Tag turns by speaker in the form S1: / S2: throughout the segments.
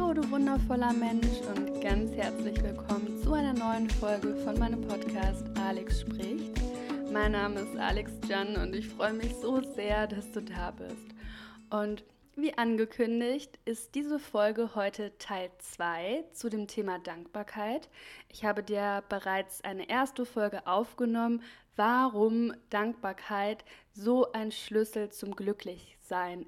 S1: Hallo, du wundervoller Mensch und ganz herzlich willkommen zu einer neuen Folge von meinem Podcast Alex spricht. Mein Name ist Alex Jan und ich freue mich so sehr, dass du da bist. Und wie angekündigt ist diese Folge heute Teil 2 zu dem Thema Dankbarkeit. Ich habe dir bereits eine erste Folge aufgenommen, warum Dankbarkeit so ein Schlüssel zum Glücklichsein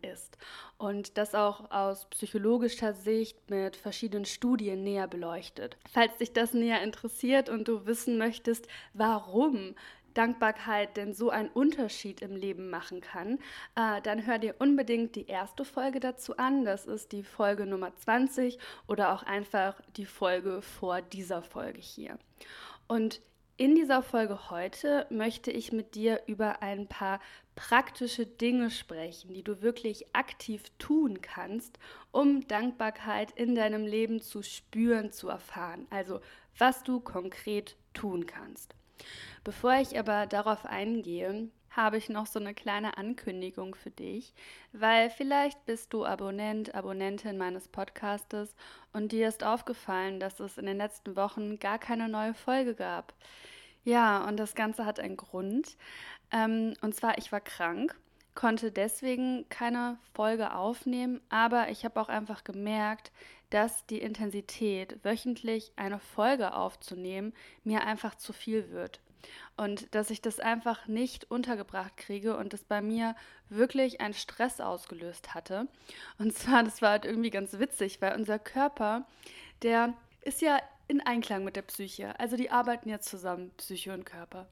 S1: ist und das auch aus psychologischer Sicht mit verschiedenen Studien näher beleuchtet. Falls dich das näher interessiert und du wissen möchtest, warum Dankbarkeit denn so einen Unterschied im Leben machen kann, äh, dann hör dir unbedingt die erste Folge dazu an. Das ist die Folge Nummer 20 oder auch einfach die Folge vor dieser Folge hier. Und in dieser Folge heute möchte ich mit dir über ein paar praktische Dinge sprechen, die du wirklich aktiv tun kannst, um Dankbarkeit in deinem Leben zu spüren, zu erfahren. Also was du konkret tun kannst. Bevor ich aber darauf eingehe, habe ich noch so eine kleine Ankündigung für dich, weil vielleicht bist du Abonnent, Abonnentin meines Podcastes und dir ist aufgefallen, dass es in den letzten Wochen gar keine neue Folge gab. Ja, und das Ganze hat einen Grund. Ähm, und zwar, ich war krank, konnte deswegen keine Folge aufnehmen, aber ich habe auch einfach gemerkt, dass die Intensität, wöchentlich eine Folge aufzunehmen, mir einfach zu viel wird und dass ich das einfach nicht untergebracht kriege und das bei mir wirklich einen Stress ausgelöst hatte. Und zwar, das war halt irgendwie ganz witzig, weil unser Körper, der ist ja in Einklang mit der Psyche. Also die arbeiten ja zusammen, Psyche und Körper.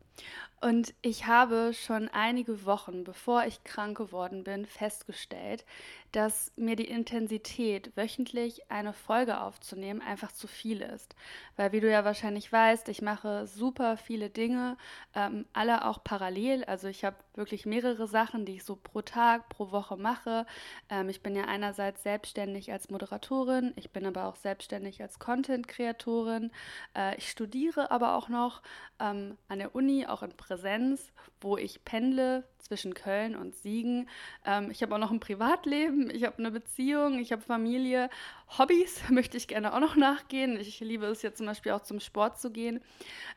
S1: Und ich habe schon einige Wochen, bevor ich krank geworden bin, festgestellt, dass mir die Intensität, wöchentlich eine Folge aufzunehmen, einfach zu viel ist. Weil, wie du ja wahrscheinlich weißt, ich mache super viele Dinge, ähm, alle auch parallel. Also ich habe wirklich mehrere Sachen, die ich so pro Tag, pro Woche mache. Ähm, ich bin ja einerseits selbstständig als Moderatorin, ich bin aber auch selbstständig als Content-Kreatorin. Äh, ich studiere aber auch noch ähm, an der Uni, auch in Präsenz, wo ich pendle zwischen Köln und Siegen. Ähm, ich habe auch noch ein Privatleben, ich habe eine Beziehung, ich habe Familie. Hobbys möchte ich gerne auch noch nachgehen. Ich liebe es jetzt zum Beispiel auch zum Sport zu gehen.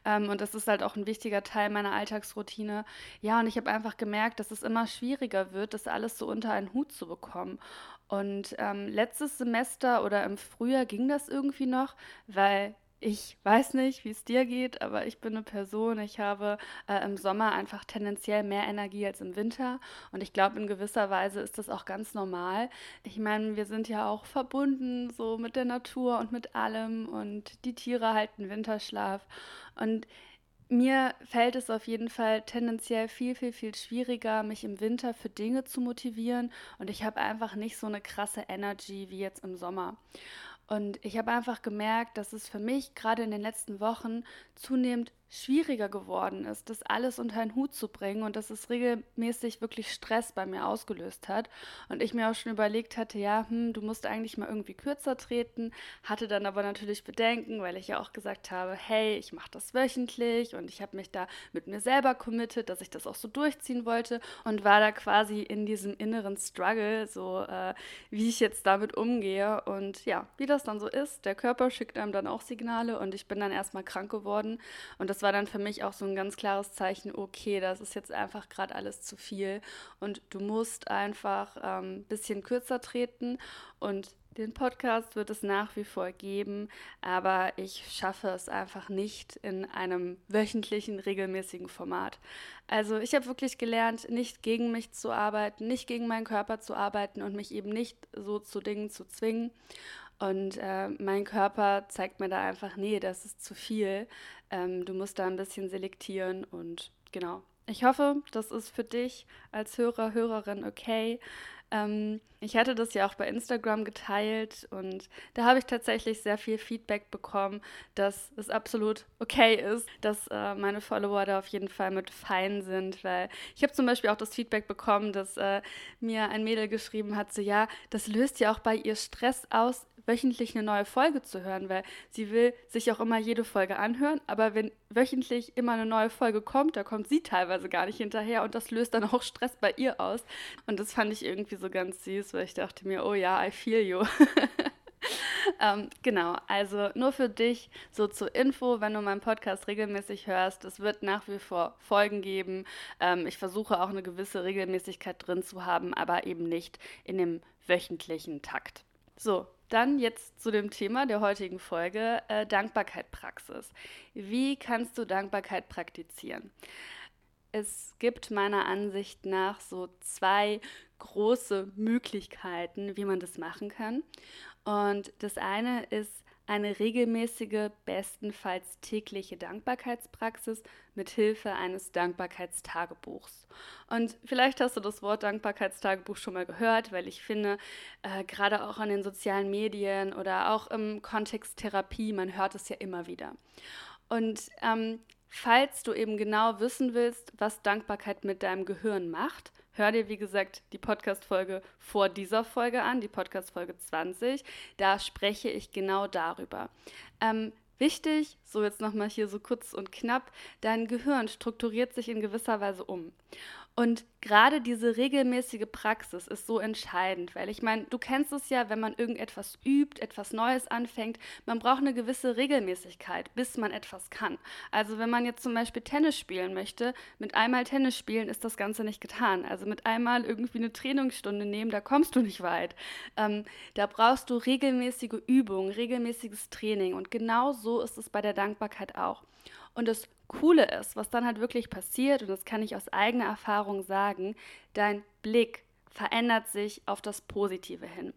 S1: Ähm, und das ist halt auch ein wichtiger Teil meiner Alltagsroutine. Ja, und ich habe einfach gemerkt, dass es immer schwieriger wird, das alles so unter einen Hut zu bekommen. Und ähm, letztes Semester oder im Frühjahr ging das irgendwie noch, weil ich weiß nicht, wie es dir geht, aber ich bin eine Person, ich habe äh, im Sommer einfach tendenziell mehr Energie als im Winter. Und ich glaube, in gewisser Weise ist das auch ganz normal. Ich meine, wir sind ja auch verbunden so mit der Natur und mit allem und die Tiere halten Winterschlaf. Und mir fällt es auf jeden Fall tendenziell viel, viel, viel schwieriger, mich im Winter für Dinge zu motivieren. Und ich habe einfach nicht so eine krasse Energy wie jetzt im Sommer. Und ich habe einfach gemerkt, dass es für mich gerade in den letzten Wochen zunehmend schwieriger geworden ist, das alles unter einen Hut zu bringen und dass es regelmäßig wirklich Stress bei mir ausgelöst hat. Und ich mir auch schon überlegt hatte, ja, hm, du musst eigentlich mal irgendwie kürzer treten, hatte dann aber natürlich Bedenken, weil ich ja auch gesagt habe, hey, ich mache das wöchentlich und ich habe mich da mit mir selber committed, dass ich das auch so durchziehen wollte und war da quasi in diesem inneren Struggle, so äh, wie ich jetzt damit umgehe. Und ja, wie das dann so ist, der Körper schickt einem dann auch Signale und ich bin dann erstmal krank geworden und das war dann für mich auch so ein ganz klares Zeichen, okay, das ist jetzt einfach gerade alles zu viel und du musst einfach ein ähm, bisschen kürzer treten und den Podcast wird es nach wie vor geben, aber ich schaffe es einfach nicht in einem wöchentlichen, regelmäßigen Format. Also ich habe wirklich gelernt, nicht gegen mich zu arbeiten, nicht gegen meinen Körper zu arbeiten und mich eben nicht so zu Dingen zu zwingen. Und äh, mein Körper zeigt mir da einfach, nee, das ist zu viel. Ähm, du musst da ein bisschen selektieren und genau. Ich hoffe, das ist für dich als Hörer, Hörerin okay. Ähm, ich hatte das ja auch bei Instagram geteilt und da habe ich tatsächlich sehr viel Feedback bekommen, dass es absolut okay ist, dass äh, meine Follower da auf jeden Fall mit fein sind, weil ich habe zum Beispiel auch das Feedback bekommen, dass äh, mir ein Mädel geschrieben hat, so ja, das löst ja auch bei ihr Stress aus, wöchentlich eine neue Folge zu hören, weil sie will sich auch immer jede Folge anhören, aber wenn wöchentlich immer eine neue Folge kommt, da kommt sie teilweise gar nicht hinterher und das löst dann auch Stress bei ihr aus. Und das fand ich irgendwie so ganz süß, weil ich dachte mir, oh ja, I feel you. ähm, genau, also nur für dich so zur Info, wenn du meinen Podcast regelmäßig hörst, es wird nach wie vor Folgen geben. Ähm, ich versuche auch eine gewisse Regelmäßigkeit drin zu haben, aber eben nicht in dem wöchentlichen Takt. So, dann jetzt zu dem Thema der heutigen Folge, äh, Dankbarkeit Wie kannst du Dankbarkeit praktizieren? Es gibt meiner Ansicht nach so zwei große Möglichkeiten, wie man das machen kann. Und das eine ist eine regelmäßige, bestenfalls tägliche Dankbarkeitspraxis mit Hilfe eines Dankbarkeitstagebuchs. Und vielleicht hast du das Wort Dankbarkeitstagebuch schon mal gehört, weil ich finde, äh, gerade auch an den sozialen Medien oder auch im Kontext Therapie, man hört es ja immer wieder. Und ähm, falls du eben genau wissen willst, was Dankbarkeit mit deinem Gehirn macht, hör dir, wie gesagt, die Podcast-Folge vor dieser Folge an, die Podcast-Folge 20. Da spreche ich genau darüber. Ähm, wichtig, so jetzt nochmal hier so kurz und knapp, dein Gehirn strukturiert sich in gewisser Weise um. Und gerade diese regelmäßige Praxis ist so entscheidend, weil ich meine, du kennst es ja, wenn man irgendetwas übt, etwas Neues anfängt, man braucht eine gewisse Regelmäßigkeit, bis man etwas kann. Also wenn man jetzt zum Beispiel Tennis spielen möchte, mit einmal Tennis spielen ist das Ganze nicht getan. Also mit einmal irgendwie eine Trainingsstunde nehmen, da kommst du nicht weit. Ähm, da brauchst du regelmäßige Übungen, regelmäßiges Training und genau so ist es bei der Dankbarkeit auch. Und das Coole ist, was dann halt wirklich passiert, und das kann ich aus eigener Erfahrung sagen, dein Blick verändert sich auf das Positive hin.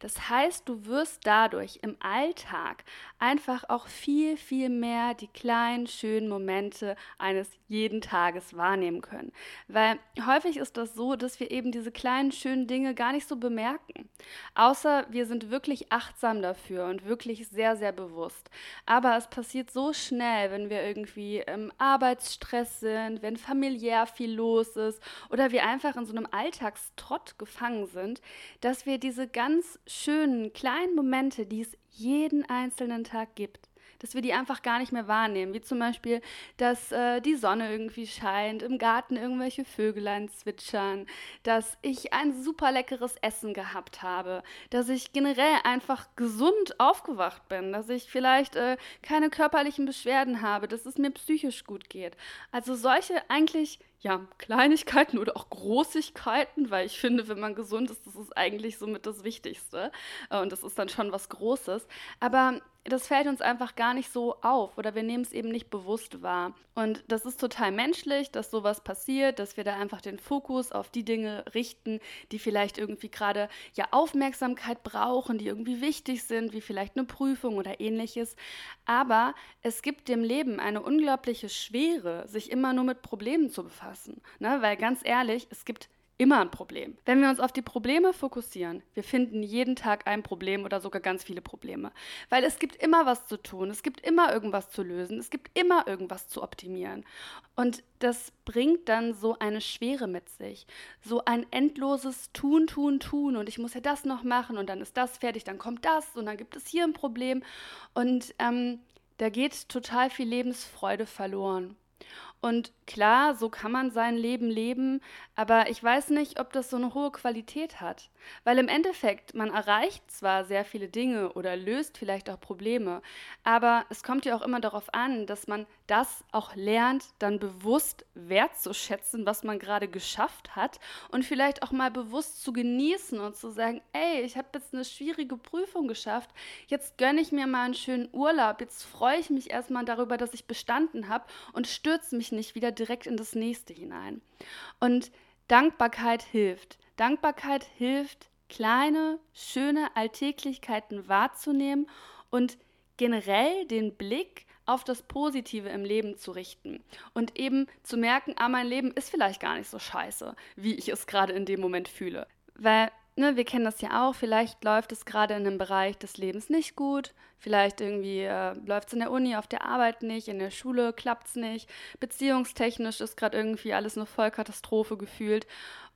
S1: Das heißt, du wirst dadurch im Alltag einfach auch viel, viel mehr die kleinen, schönen Momente eines jeden Tages wahrnehmen können. Weil häufig ist das so, dass wir eben diese kleinen, schönen Dinge gar nicht so bemerken. Außer wir sind wirklich achtsam dafür und wirklich sehr, sehr bewusst. Aber es passiert so schnell, wenn wir irgendwie im Arbeitsstress sind, wenn familiär viel los ist oder wir einfach in so einem Alltagstrott Trott gefangen sind, dass wir diese ganz schönen kleinen Momente, die es jeden einzelnen Tag gibt, dass wir die einfach gar nicht mehr wahrnehmen. Wie zum Beispiel, dass äh, die Sonne irgendwie scheint, im Garten irgendwelche Vögelein zwitschern, dass ich ein super leckeres Essen gehabt habe, dass ich generell einfach gesund aufgewacht bin, dass ich vielleicht äh, keine körperlichen Beschwerden habe, dass es mir psychisch gut geht. Also solche eigentlich ja, Kleinigkeiten oder auch Großigkeiten, weil ich finde, wenn man gesund ist, das ist eigentlich somit das Wichtigste. Äh, und das ist dann schon was Großes. Aber das fällt uns einfach gar nicht so auf oder wir nehmen es eben nicht bewusst wahr. Und das ist total menschlich, dass sowas passiert, dass wir da einfach den Fokus auf die Dinge richten, die vielleicht irgendwie gerade ja Aufmerksamkeit brauchen, die irgendwie wichtig sind, wie vielleicht eine Prüfung oder ähnliches. Aber es gibt dem Leben eine unglaubliche Schwere, sich immer nur mit Problemen zu befassen. Ne? Weil ganz ehrlich, es gibt immer ein Problem. Wenn wir uns auf die Probleme fokussieren, wir finden jeden Tag ein Problem oder sogar ganz viele Probleme. Weil es gibt immer was zu tun, es gibt immer irgendwas zu lösen, es gibt immer irgendwas zu optimieren. Und das bringt dann so eine Schwere mit sich. So ein endloses Tun, Tun, Tun. Und ich muss ja das noch machen und dann ist das fertig, dann kommt das und dann gibt es hier ein Problem. Und ähm, da geht total viel Lebensfreude verloren. Und klar, so kann man sein Leben leben, aber ich weiß nicht, ob das so eine hohe Qualität hat. Weil im Endeffekt, man erreicht zwar sehr viele Dinge oder löst vielleicht auch Probleme, aber es kommt ja auch immer darauf an, dass man das auch lernt, dann bewusst wertzuschätzen, was man gerade geschafft hat und vielleicht auch mal bewusst zu genießen und zu sagen, ey, ich habe jetzt eine schwierige Prüfung geschafft, jetzt gönne ich mir mal einen schönen Urlaub, jetzt freue ich mich erstmal darüber, dass ich bestanden habe und stürze mich nicht wieder direkt in das nächste hinein. Und Dankbarkeit hilft. Dankbarkeit hilft, kleine, schöne Alltäglichkeiten wahrzunehmen und generell den Blick auf das Positive im Leben zu richten und eben zu merken, ah, mein Leben ist vielleicht gar nicht so scheiße, wie ich es gerade in dem Moment fühle. Weil ne, wir kennen das ja auch, vielleicht läuft es gerade in einem Bereich des Lebens nicht gut, vielleicht irgendwie äh, läuft es in der Uni, auf der Arbeit nicht, in der Schule klappt es nicht, beziehungstechnisch ist gerade irgendwie alles eine Vollkatastrophe gefühlt.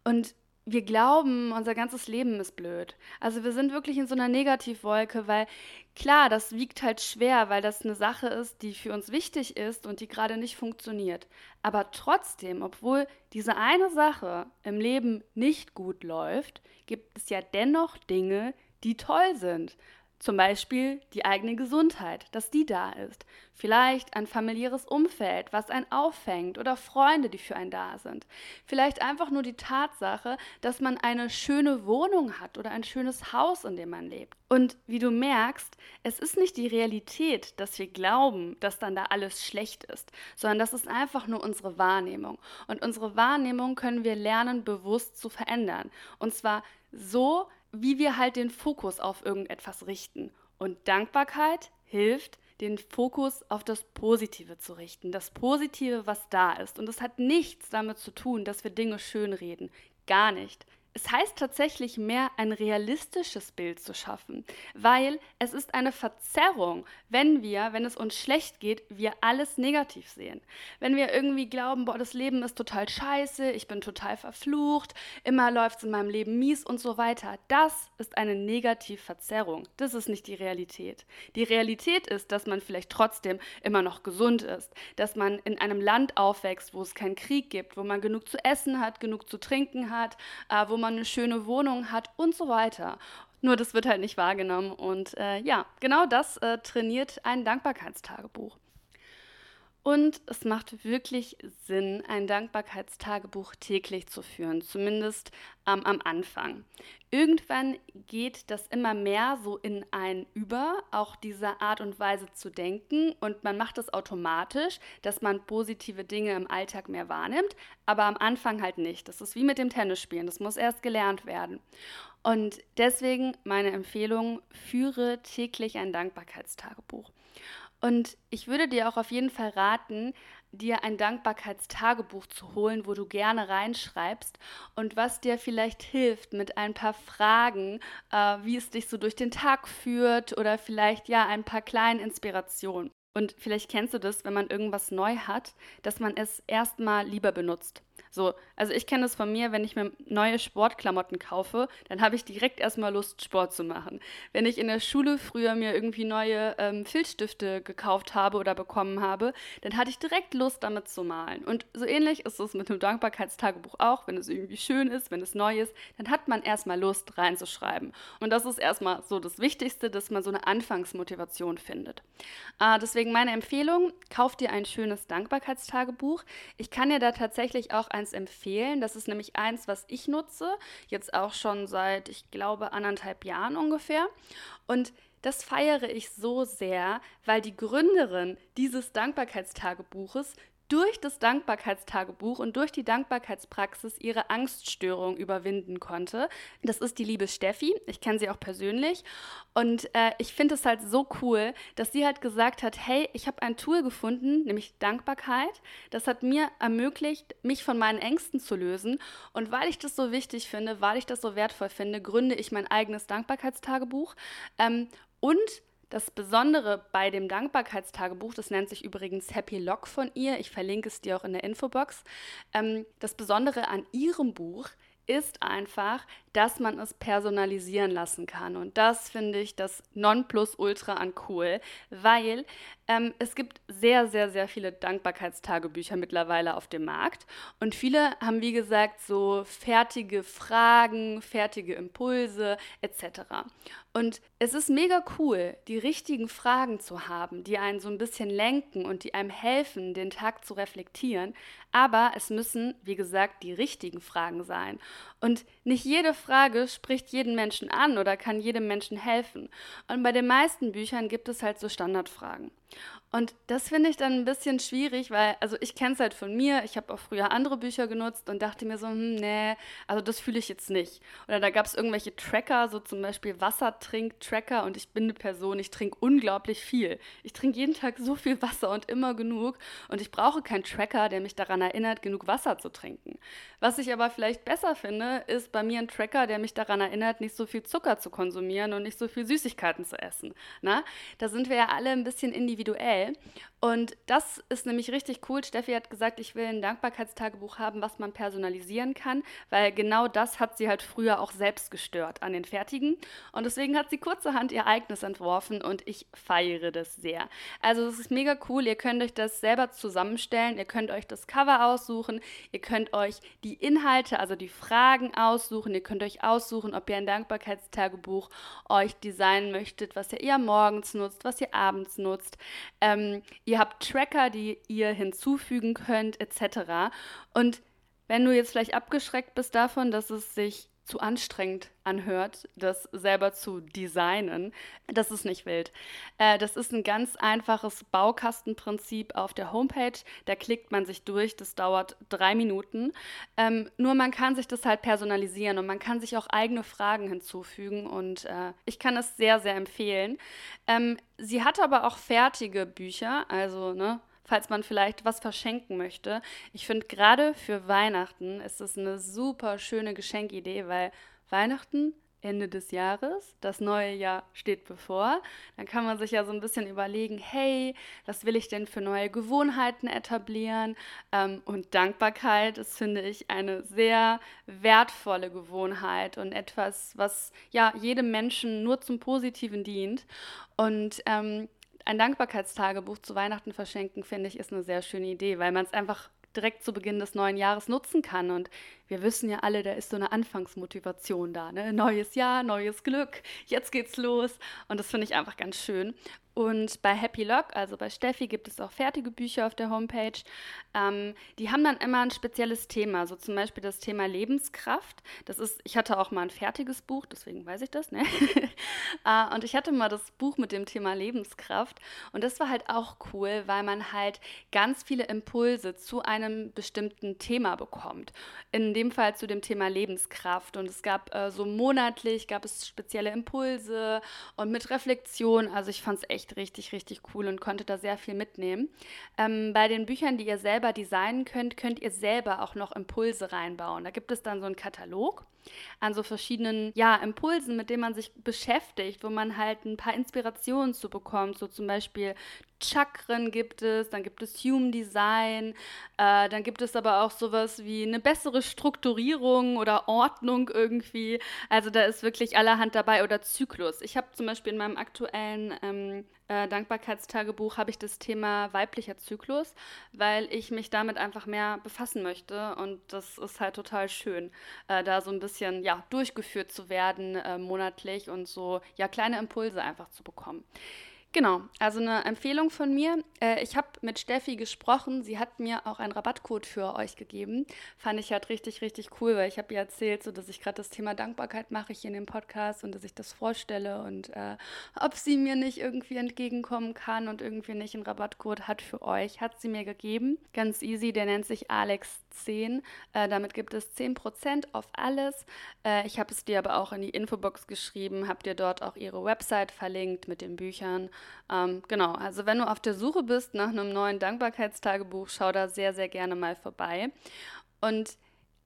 S1: Und wir glauben, unser ganzes Leben ist blöd. Also wir sind wirklich in so einer Negativwolke, weil klar, das wiegt halt schwer, weil das eine Sache ist, die für uns wichtig ist und die gerade nicht funktioniert. Aber trotzdem, obwohl diese eine Sache im Leben nicht gut läuft, gibt es ja dennoch Dinge, die toll sind. Zum Beispiel die eigene Gesundheit, dass die da ist. Vielleicht ein familiäres Umfeld, was einen auffängt oder Freunde, die für einen da sind. Vielleicht einfach nur die Tatsache, dass man eine schöne Wohnung hat oder ein schönes Haus, in dem man lebt. Und wie du merkst, es ist nicht die Realität, dass wir glauben, dass dann da alles schlecht ist, sondern das ist einfach nur unsere Wahrnehmung. Und unsere Wahrnehmung können wir lernen, bewusst zu verändern. Und zwar so, wie wir halt den Fokus auf irgendetwas richten. Und Dankbarkeit hilft, den Fokus auf das Positive zu richten, das Positive, was da ist. Und es hat nichts damit zu tun, dass wir Dinge schönreden. Gar nicht es heißt tatsächlich mehr, ein realistisches Bild zu schaffen, weil es ist eine Verzerrung, wenn wir, wenn es uns schlecht geht, wir alles negativ sehen. Wenn wir irgendwie glauben, boah, das Leben ist total scheiße, ich bin total verflucht, immer läuft es in meinem Leben mies und so weiter. Das ist eine Negativverzerrung. Das ist nicht die Realität. Die Realität ist, dass man vielleicht trotzdem immer noch gesund ist, dass man in einem Land aufwächst, wo es keinen Krieg gibt, wo man genug zu essen hat, genug zu trinken hat, äh, wo man man eine schöne Wohnung hat und so weiter. Nur das wird halt nicht wahrgenommen. Und äh, ja, genau das äh, trainiert ein Dankbarkeitstagebuch. Und es macht wirklich Sinn, ein Dankbarkeitstagebuch täglich zu führen, zumindest ähm, am Anfang. Irgendwann geht das immer mehr so in ein über, auch diese Art und Weise zu denken. Und man macht es automatisch, dass man positive Dinge im Alltag mehr wahrnimmt, aber am Anfang halt nicht. Das ist wie mit dem Tennisspielen, das muss erst gelernt werden. Und deswegen meine Empfehlung, führe täglich ein Dankbarkeitstagebuch. Und ich würde dir auch auf jeden Fall raten, dir ein Dankbarkeitstagebuch zu holen, wo du gerne reinschreibst und was dir vielleicht hilft mit ein paar Fragen, äh, wie es dich so durch den Tag führt oder vielleicht ja ein paar kleinen Inspirationen. Und vielleicht kennst du das, wenn man irgendwas neu hat, dass man es erstmal lieber benutzt. So, also ich kenne es von mir, wenn ich mir neue Sportklamotten kaufe, dann habe ich direkt erstmal Lust, Sport zu machen. Wenn ich in der Schule früher mir irgendwie neue ähm, Filzstifte gekauft habe oder bekommen habe, dann hatte ich direkt Lust, damit zu malen. Und so ähnlich ist es mit dem Dankbarkeitstagebuch auch. Wenn es irgendwie schön ist, wenn es neu ist, dann hat man erstmal Lust, reinzuschreiben. Und das ist erstmal so das Wichtigste, dass man so eine Anfangsmotivation findet. Äh, deswegen meine Empfehlung, kauf dir ein schönes Dankbarkeitstagebuch. Ich kann dir da tatsächlich auch ein eins empfehlen. Das ist nämlich eins, was ich nutze, jetzt auch schon seit, ich glaube, anderthalb Jahren ungefähr. Und das feiere ich so sehr, weil die Gründerin dieses Dankbarkeitstagebuches durch das Dankbarkeitstagebuch und durch die Dankbarkeitspraxis ihre Angststörung überwinden konnte. Das ist die liebe Steffi. Ich kenne sie auch persönlich. Und äh, ich finde es halt so cool, dass sie halt gesagt hat, hey, ich habe ein Tool gefunden, nämlich Dankbarkeit. Das hat mir ermöglicht, mich von meinen Ängsten zu lösen. Und weil ich das so wichtig finde, weil ich das so wertvoll finde, gründe ich mein eigenes Dankbarkeitstagebuch. Ähm, und das Besondere bei dem Dankbarkeitstagebuch, das nennt sich übrigens Happy Log von ihr, ich verlinke es dir auch in der Infobox, ähm, das Besondere an ihrem Buch ist einfach, dass man es personalisieren lassen kann. Und das finde ich das Nonplusultra an cool, weil ähm, es gibt sehr, sehr, sehr viele Dankbarkeitstagebücher mittlerweile auf dem Markt. Und viele haben, wie gesagt, so fertige Fragen, fertige Impulse etc. Und es ist mega cool, die richtigen Fragen zu haben, die einen so ein bisschen lenken und die einem helfen, den Tag zu reflektieren. Aber es müssen, wie gesagt, die richtigen Fragen sein. Und nicht jede Frage spricht jeden Menschen an oder kann jedem Menschen helfen. Und bei den meisten Büchern gibt es halt so Standardfragen. Und das finde ich dann ein bisschen schwierig, weil, also ich kenne es halt von mir, ich habe auch früher andere Bücher genutzt und dachte mir so, hm, nee, also das fühle ich jetzt nicht. Oder da gab es irgendwelche Tracker, so zum Beispiel Wassertrink-Tracker und ich bin eine Person, ich trinke unglaublich viel. Ich trinke jeden Tag so viel Wasser und immer genug und ich brauche keinen Tracker, der mich daran erinnert, genug Wasser zu trinken. Was ich aber vielleicht besser finde, ist bei mir ein Tracker, der mich daran erinnert, nicht so viel Zucker zu konsumieren und nicht so viel Süßigkeiten zu essen. Na? Da sind wir ja alle ein bisschen individuell schnell und das ist nämlich richtig cool. Steffi hat gesagt, ich will ein Dankbarkeitstagebuch haben, was man personalisieren kann, weil genau das hat sie halt früher auch selbst gestört an den Fertigen. Und deswegen hat sie kurzerhand ihr eigenes entworfen und ich feiere das sehr. Also es ist mega cool. Ihr könnt euch das selber zusammenstellen. Ihr könnt euch das Cover aussuchen. Ihr könnt euch die Inhalte, also die Fragen aussuchen. Ihr könnt euch aussuchen, ob ihr ein Dankbarkeitstagebuch euch designen möchtet, was ihr eher morgens nutzt, was ihr abends nutzt. Ähm, ihr Ihr habt Tracker, die ihr hinzufügen könnt, etc. Und wenn du jetzt vielleicht abgeschreckt bist davon, dass es sich zu anstrengend anhört, das selber zu designen, das ist nicht wild. Äh, das ist ein ganz einfaches Baukastenprinzip auf der Homepage. Da klickt man sich durch, das dauert drei Minuten. Ähm, nur man kann sich das halt personalisieren und man kann sich auch eigene Fragen hinzufügen und äh, ich kann es sehr, sehr empfehlen. Ähm, sie hat aber auch fertige Bücher, also ne, falls man vielleicht was verschenken möchte. Ich finde, gerade für Weihnachten ist es eine super schöne Geschenkidee, weil Weihnachten Ende des Jahres, das neue Jahr steht bevor. Dann kann man sich ja so ein bisschen überlegen, hey, was will ich denn für neue Gewohnheiten etablieren? Ähm, und Dankbarkeit ist, finde ich, eine sehr wertvolle Gewohnheit und etwas, was ja jedem Menschen nur zum Positiven dient. Und ähm, ein Dankbarkeitstagebuch zu Weihnachten verschenken, finde ich, ist eine sehr schöne Idee, weil man es einfach direkt zu Beginn des neuen Jahres nutzen kann. Und wir wissen ja alle, da ist so eine Anfangsmotivation da. Ne? Neues Jahr, neues Glück, jetzt geht's los. Und das finde ich einfach ganz schön. Und bei Happy Lock, also bei Steffi, gibt es auch fertige Bücher auf der Homepage. Ähm, die haben dann immer ein spezielles Thema, so zum Beispiel das Thema Lebenskraft. Das ist, ich hatte auch mal ein fertiges Buch, deswegen weiß ich das, ne? äh, und ich hatte mal das Buch mit dem Thema Lebenskraft. Und das war halt auch cool, weil man halt ganz viele Impulse zu einem bestimmten Thema bekommt. In dem Fall zu dem Thema Lebenskraft. Und es gab äh, so monatlich, gab es spezielle Impulse und mit Reflexion. Also ich fand es echt echt richtig, richtig cool und konnte da sehr viel mitnehmen. Ähm, bei den Büchern, die ihr selber designen könnt, könnt ihr selber auch noch Impulse reinbauen. Da gibt es dann so einen Katalog an so verschiedenen ja, Impulsen, mit denen man sich beschäftigt, wo man halt ein paar Inspirationen zu bekommt. So zum Beispiel Chakren gibt es, dann gibt es Human Design, äh, dann gibt es aber auch sowas wie eine bessere Strukturierung oder Ordnung irgendwie. Also da ist wirklich allerhand dabei oder Zyklus. Ich habe zum Beispiel in meinem aktuellen ähm, äh, Dankbarkeitstagebuch habe ich das Thema weiblicher Zyklus, weil ich mich damit einfach mehr befassen möchte und das ist halt total schön, äh, da so ein bisschen ja durchgeführt zu werden äh, monatlich und so ja kleine Impulse einfach zu bekommen. Genau, also eine Empfehlung von mir. Äh, ich habe mit Steffi gesprochen. Sie hat mir auch einen Rabattcode für euch gegeben. Fand ich halt richtig, richtig cool, weil ich habe ihr erzählt, so dass ich gerade das Thema Dankbarkeit mache hier in dem Podcast und dass ich das vorstelle und äh, ob sie mir nicht irgendwie entgegenkommen kann und irgendwie nicht einen Rabattcode hat für euch, hat sie mir gegeben. Ganz easy, der nennt sich Alex10. Äh, damit gibt es 10% auf alles. Äh, ich habe es dir aber auch in die Infobox geschrieben, habe dir dort auch ihre Website verlinkt mit den Büchern. Ähm, genau, also wenn du auf der Suche bist nach einem neuen Dankbarkeitstagebuch, schau da sehr, sehr gerne mal vorbei. Und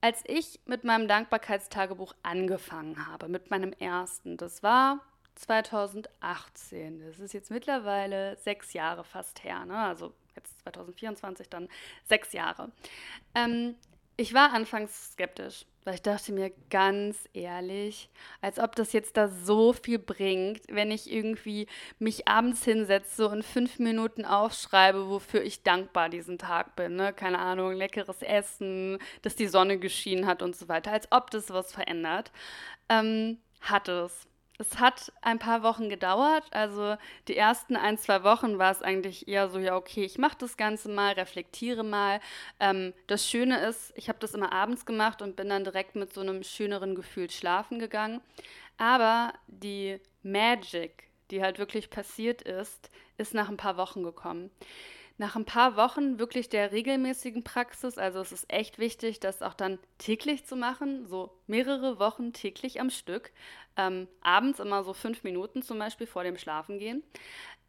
S1: als ich mit meinem Dankbarkeitstagebuch angefangen habe, mit meinem ersten, das war 2018. Das ist jetzt mittlerweile sechs Jahre fast her, ne? also jetzt 2024 dann sechs Jahre. Ähm, ich war anfangs skeptisch, weil ich dachte mir ganz ehrlich, als ob das jetzt da so viel bringt, wenn ich irgendwie mich abends hinsetze und fünf Minuten aufschreibe, wofür ich dankbar diesen Tag bin. Ne? Keine Ahnung, leckeres Essen, dass die Sonne geschienen hat und so weiter. Als ob das was verändert. Ähm, hat es es hat ein paar Wochen gedauert. Also die ersten ein, zwei Wochen war es eigentlich eher so, ja, okay, ich mache das Ganze mal, reflektiere mal. Ähm, das Schöne ist, ich habe das immer abends gemacht und bin dann direkt mit so einem schöneren Gefühl schlafen gegangen. Aber die Magic, die halt wirklich passiert ist, ist nach ein paar Wochen gekommen nach ein paar Wochen wirklich der regelmäßigen Praxis, also es ist echt wichtig, das auch dann täglich zu machen, so mehrere Wochen täglich am Stück, ähm, abends immer so fünf Minuten zum Beispiel vor dem Schlafengehen.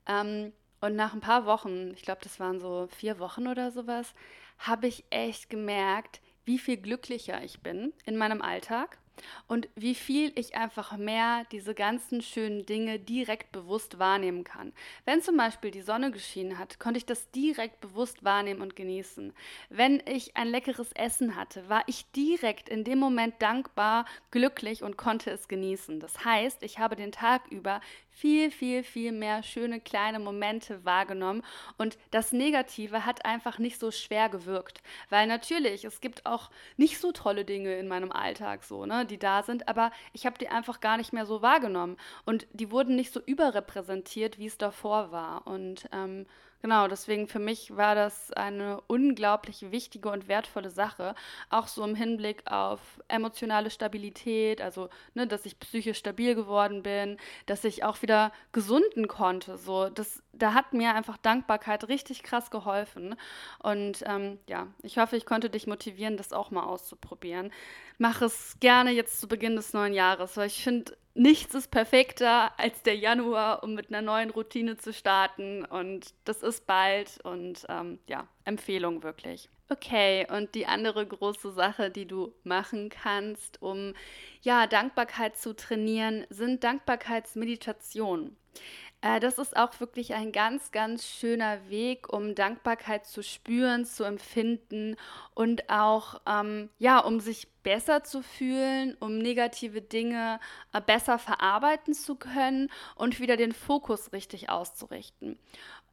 S1: Ähm, und nach ein paar Wochen, ich glaube, das waren so vier Wochen oder sowas, habe ich echt gemerkt, wie viel glücklicher ich bin in meinem Alltag und wie viel ich einfach mehr diese ganzen schönen Dinge direkt bewusst wahrnehmen kann. Wenn zum Beispiel die Sonne geschienen hat, konnte ich das direkt bewusst wahrnehmen und genießen. Wenn ich ein leckeres Essen hatte, war ich direkt in dem Moment dankbar, glücklich und konnte es genießen. Das heißt, ich habe den Tag über viel, viel, viel mehr schöne kleine Momente wahrgenommen. Und das Negative hat einfach nicht so schwer gewirkt, weil natürlich, es gibt auch nicht so tolle Dinge in meinem Alltag so, ne, die da sind, aber ich habe die einfach gar nicht mehr so wahrgenommen. Und die wurden nicht so überrepräsentiert, wie es davor war. Und ähm, Genau, deswegen für mich war das eine unglaublich wichtige und wertvolle Sache, auch so im Hinblick auf emotionale Stabilität, also ne, dass ich psychisch stabil geworden bin, dass ich auch wieder gesunden konnte. So, das, da hat mir einfach Dankbarkeit richtig krass geholfen. Und ähm, ja, ich hoffe, ich konnte dich motivieren, das auch mal auszuprobieren. Mach es gerne jetzt zu Beginn des neuen Jahres, weil ich finde, nichts ist perfekter als der Januar, um mit einer neuen Routine zu starten. Und das ist bald und ähm, ja, Empfehlung wirklich. Okay, und die andere große Sache, die du machen kannst, um ja, Dankbarkeit zu trainieren, sind Dankbarkeitsmeditationen. Äh, das ist auch wirklich ein ganz, ganz schöner Weg, um Dankbarkeit zu spüren, zu empfinden und auch, ähm, ja, um sich besser zu fühlen, um negative Dinge äh, besser verarbeiten zu können und wieder den Fokus richtig auszurichten.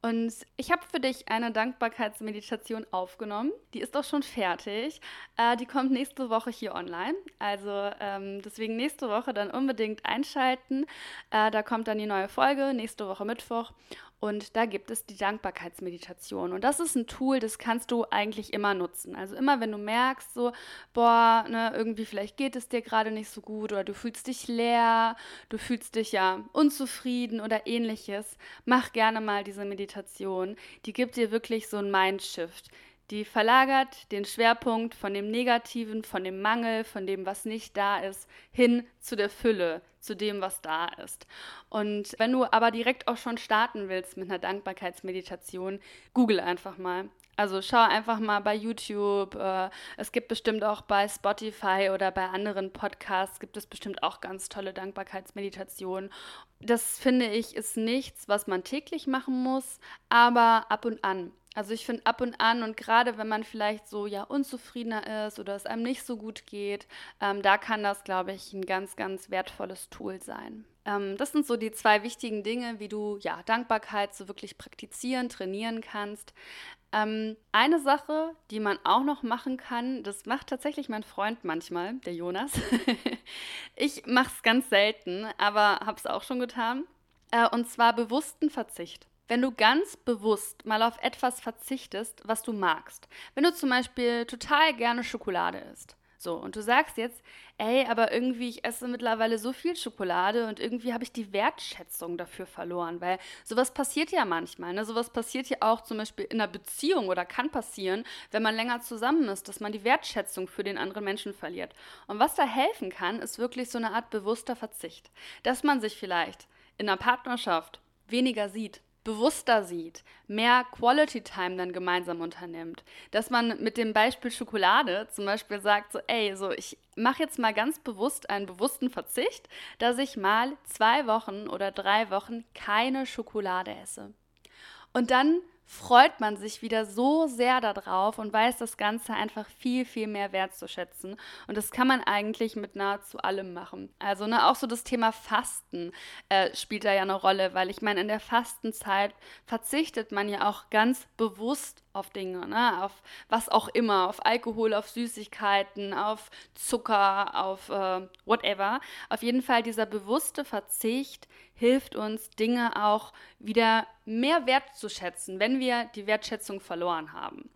S1: Und ich habe für dich eine Dankbarkeitsmeditation aufgenommen. Die ist auch schon fertig. Äh, die kommt nächste Woche hier online. Also ähm, deswegen nächste Woche dann unbedingt einschalten. Äh, da kommt dann die neue Folge, nächste Woche Mittwoch. Und da gibt es die Dankbarkeitsmeditation. Und das ist ein Tool, das kannst du eigentlich immer nutzen. Also immer, wenn du merkst, so, boah, ne, irgendwie vielleicht geht es dir gerade nicht so gut oder du fühlst dich leer, du fühlst dich ja unzufrieden oder ähnliches, mach gerne mal diese Meditation. Die gibt dir wirklich so ein Mindshift. Die verlagert den Schwerpunkt von dem Negativen, von dem Mangel, von dem, was nicht da ist, hin zu der Fülle, zu dem, was da ist. Und wenn du aber direkt auch schon starten willst mit einer Dankbarkeitsmeditation, google einfach mal. Also schau einfach mal bei YouTube. Äh, es gibt bestimmt auch bei Spotify oder bei anderen Podcasts gibt es bestimmt auch ganz tolle Dankbarkeitsmeditationen. Das finde ich ist nichts, was man täglich machen muss, aber ab und an. Also ich finde ab und an und gerade wenn man vielleicht so ja unzufriedener ist oder es einem nicht so gut geht, ähm, da kann das, glaube ich, ein ganz, ganz wertvolles Tool sein. Ähm, das sind so die zwei wichtigen Dinge, wie du ja Dankbarkeit so wirklich praktizieren, trainieren kannst. Ähm, eine Sache, die man auch noch machen kann, das macht tatsächlich mein Freund manchmal, der Jonas. ich mache es ganz selten, aber habe es auch schon getan. Äh, und zwar bewussten Verzicht wenn du ganz bewusst mal auf etwas verzichtest, was du magst. Wenn du zum Beispiel total gerne Schokolade isst. So, und du sagst jetzt, ey, aber irgendwie, ich esse mittlerweile so viel Schokolade und irgendwie habe ich die Wertschätzung dafür verloren, weil sowas passiert ja manchmal. Ne? Sowas passiert ja auch zum Beispiel in einer Beziehung oder kann passieren, wenn man länger zusammen ist, dass man die Wertschätzung für den anderen Menschen verliert. Und was da helfen kann, ist wirklich so eine Art bewusster Verzicht. Dass man sich vielleicht in einer Partnerschaft weniger sieht, bewusster sieht, mehr Quality Time dann gemeinsam unternimmt. Dass man mit dem Beispiel Schokolade zum Beispiel sagt, so, ey, so, ich mache jetzt mal ganz bewusst einen bewussten Verzicht, dass ich mal zwei Wochen oder drei Wochen keine Schokolade esse. Und dann freut man sich wieder so sehr darauf und weiß das Ganze einfach viel, viel mehr wertzuschätzen. Und das kann man eigentlich mit nahezu allem machen. Also ne, auch so das Thema Fasten äh, spielt da ja eine Rolle, weil ich meine, in der Fastenzeit verzichtet man ja auch ganz bewusst auf Dinge, ne? auf was auch immer, auf Alkohol, auf Süßigkeiten, auf Zucker, auf äh, whatever. Auf jeden Fall dieser bewusste Verzicht hilft uns, Dinge auch wieder mehr wertzuschätzen, wenn wir die Wertschätzung verloren haben.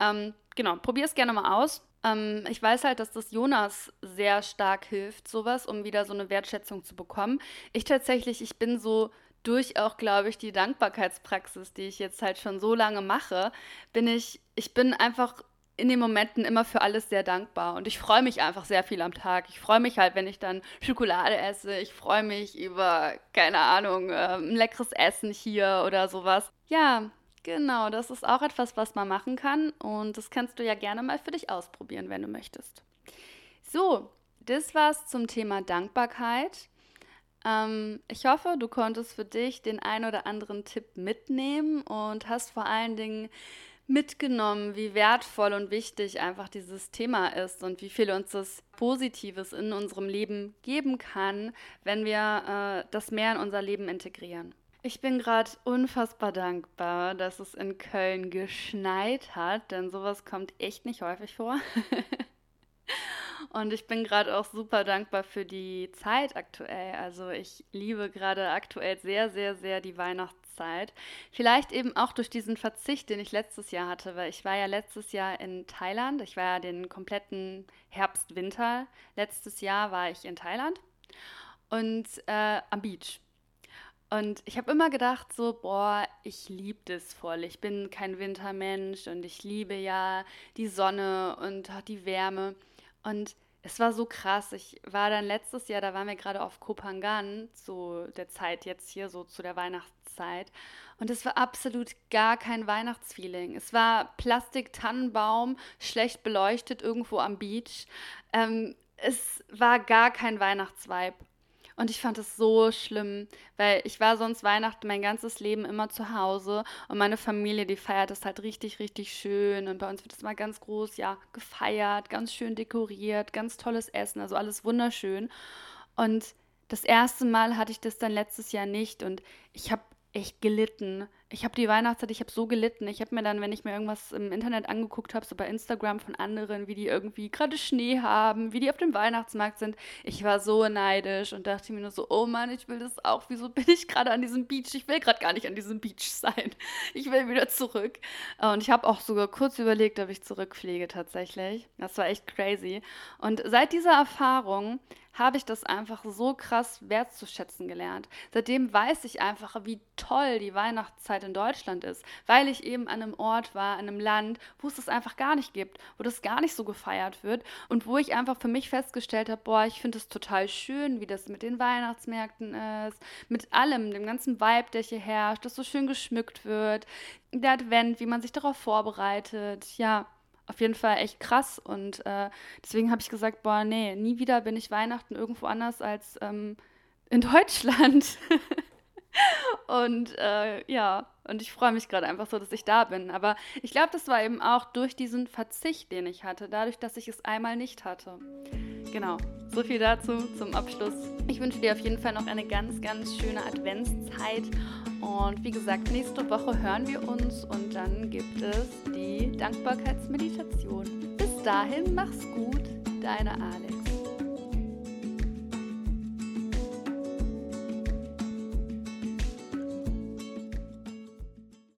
S1: Ähm, genau, probier es gerne mal aus. Ähm, ich weiß halt, dass das Jonas sehr stark hilft, sowas, um wieder so eine Wertschätzung zu bekommen. Ich tatsächlich, ich bin so durch auch, glaube ich, die Dankbarkeitspraxis, die ich jetzt halt schon so lange mache, bin ich, ich bin einfach in den Momenten immer für alles sehr dankbar und ich freue mich einfach sehr viel am Tag. Ich freue mich halt, wenn ich dann Schokolade esse. Ich freue mich über, keine Ahnung, ein leckeres Essen hier oder sowas. Ja, genau, das ist auch etwas, was man machen kann und das kannst du ja gerne mal für dich ausprobieren, wenn du möchtest. So, das war's zum Thema Dankbarkeit. Ähm, ich hoffe, du konntest für dich den ein oder anderen Tipp mitnehmen und hast vor allen Dingen mitgenommen, wie wertvoll und wichtig einfach dieses Thema ist und wie viel uns das Positives in unserem Leben geben kann, wenn wir äh, das mehr in unser Leben integrieren. Ich bin gerade unfassbar dankbar, dass es in Köln geschneit hat, denn sowas kommt echt nicht häufig vor. Und ich bin gerade auch super dankbar für die Zeit aktuell. Also ich liebe gerade aktuell sehr, sehr, sehr die Weihnachtszeit. Vielleicht eben auch durch diesen Verzicht, den ich letztes Jahr hatte, weil ich war ja letztes Jahr in Thailand. Ich war ja den kompletten Herbst, Winter. Letztes Jahr war ich in Thailand und äh, am Beach. Und ich habe immer gedacht, so, boah, ich liebe das voll. Ich bin kein Wintermensch und ich liebe ja die Sonne und die Wärme. Und es war so krass. Ich war dann letztes Jahr, da waren wir gerade auf Kopangan zu der Zeit jetzt hier, so zu der Weihnachtszeit. Und es war absolut gar kein Weihnachtsfeeling. Es war Plastik-Tannenbaum, schlecht beleuchtet irgendwo am Beach. Ähm, es war gar kein Weihnachtsvibe. Und ich fand es so schlimm, weil ich war sonst Weihnachten mein ganzes Leben immer zu Hause und meine Familie, die feiert das halt richtig, richtig schön. Und bei uns wird es mal ganz groß, ja, gefeiert, ganz schön dekoriert, ganz tolles Essen, also alles wunderschön. Und das erste Mal hatte ich das dann letztes Jahr nicht und ich habe echt gelitten. Ich habe die Weihnachtszeit, ich habe so gelitten. Ich habe mir dann, wenn ich mir irgendwas im Internet angeguckt habe, so bei Instagram von anderen, wie die irgendwie gerade Schnee haben, wie die auf dem Weihnachtsmarkt sind, ich war so neidisch und dachte mir nur so, oh Mann, ich will das auch. Wieso bin ich gerade an diesem Beach? Ich will gerade gar nicht an diesem Beach sein. Ich will wieder zurück. Und ich habe auch sogar kurz überlegt, ob ich zurückfliege tatsächlich. Das war echt crazy. Und seit dieser Erfahrung habe ich das einfach so krass wertzuschätzen gelernt. Seitdem weiß ich einfach, wie toll die Weihnachtszeit in Deutschland ist, weil ich eben an einem Ort war, an einem Land, wo es das einfach gar nicht gibt, wo das gar nicht so gefeiert wird und wo ich einfach für mich festgestellt habe, boah, ich finde es total schön, wie das mit den Weihnachtsmärkten ist, mit allem, dem ganzen Vibe, der hier herrscht, dass so schön geschmückt wird, der Advent, wie man sich darauf vorbereitet, ja, auf jeden Fall echt krass. Und äh, deswegen habe ich gesagt, boah, nee, nie wieder bin ich Weihnachten irgendwo anders als ähm, in Deutschland. und äh, ja, und ich freue mich gerade einfach so, dass ich da bin. Aber ich glaube, das war eben auch durch diesen Verzicht, den ich hatte, dadurch, dass ich es einmal nicht hatte. Genau, so viel dazu zum Abschluss. Ich wünsche dir auf jeden Fall noch eine ganz, ganz schöne Adventszeit. Und wie gesagt, nächste Woche hören wir uns und dann gibt es die Dankbarkeitsmeditation. Bis dahin, mach's gut, deine Alex.